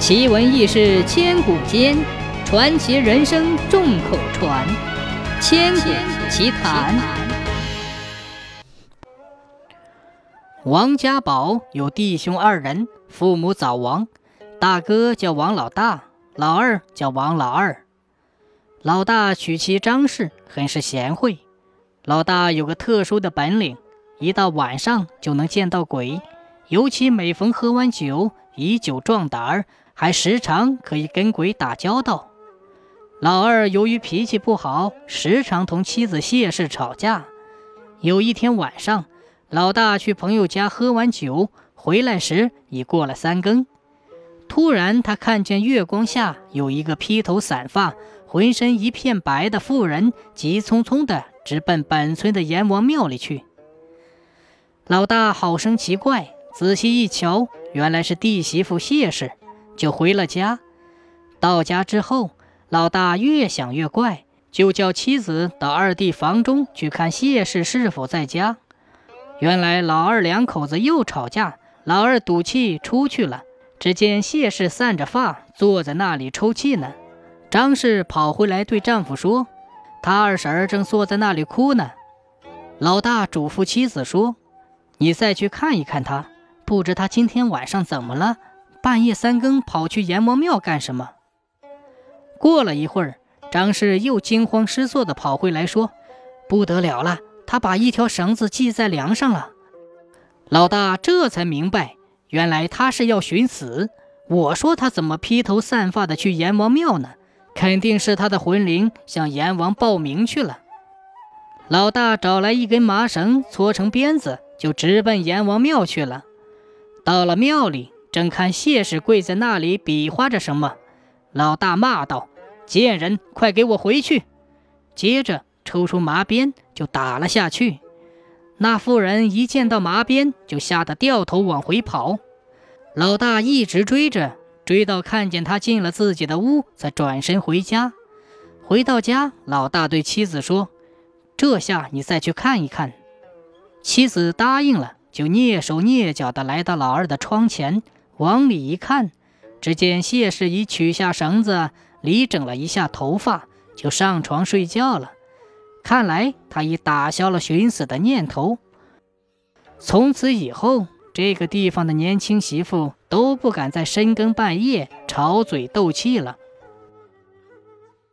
奇闻异事千古间，传奇人生众口传。千古奇谈。王家宝有弟兄二人，父母早亡，大哥叫王老大，老二叫王老二。老大娶妻张氏，很是贤惠。老大有个特殊的本领，一到晚上就能见到鬼，尤其每逢喝完酒，以酒壮胆儿。还时常可以跟鬼打交道。老二由于脾气不好，时常同妻子谢氏吵架。有一天晚上，老大去朋友家喝完酒回来时已过了三更。突然，他看见月光下有一个披头散发、浑身一片白的妇人，急匆匆地直奔本村的阎王庙里去。老大好生奇怪，仔细一瞧，原来是弟媳妇谢氏。就回了家。到家之后，老大越想越怪，就叫妻子到二弟房中去看谢氏是否在家。原来老二两口子又吵架，老二赌气出去了。只见谢氏散着发坐在那里抽泣呢。张氏跑回来对丈夫说：“他二婶儿正坐在那里哭呢。”老大嘱咐妻子说：“你再去看一看他，不知他今天晚上怎么了。”半夜三更跑去阎王庙干什么？过了一会儿，张氏又惊慌失措地跑回来，说：“不得了了，他把一条绳子系在梁上了。”老大这才明白，原来他是要寻死。我说他怎么披头散发的去阎王庙呢？肯定是他的魂灵向阎王报名去了。老大找来一根麻绳，搓成鞭子，就直奔阎王庙去了。到了庙里。正看谢氏跪在那里比划着什么，老大骂道：“贱人，快给我回去！”接着抽出麻鞭就打了下去。那妇人一见到麻鞭，就吓得掉头往回跑。老大一直追着，追到看见他进了自己的屋，才转身回家。回到家，老大对妻子说：“这下你再去看一看。”妻子答应了，就蹑手蹑脚地来到老二的窗前。往里一看，只见谢氏已取下绳子，理整了一下头发，就上床睡觉了。看来他已打消了寻死的念头。从此以后，这个地方的年轻媳妇都不敢在深更半夜吵嘴斗气了。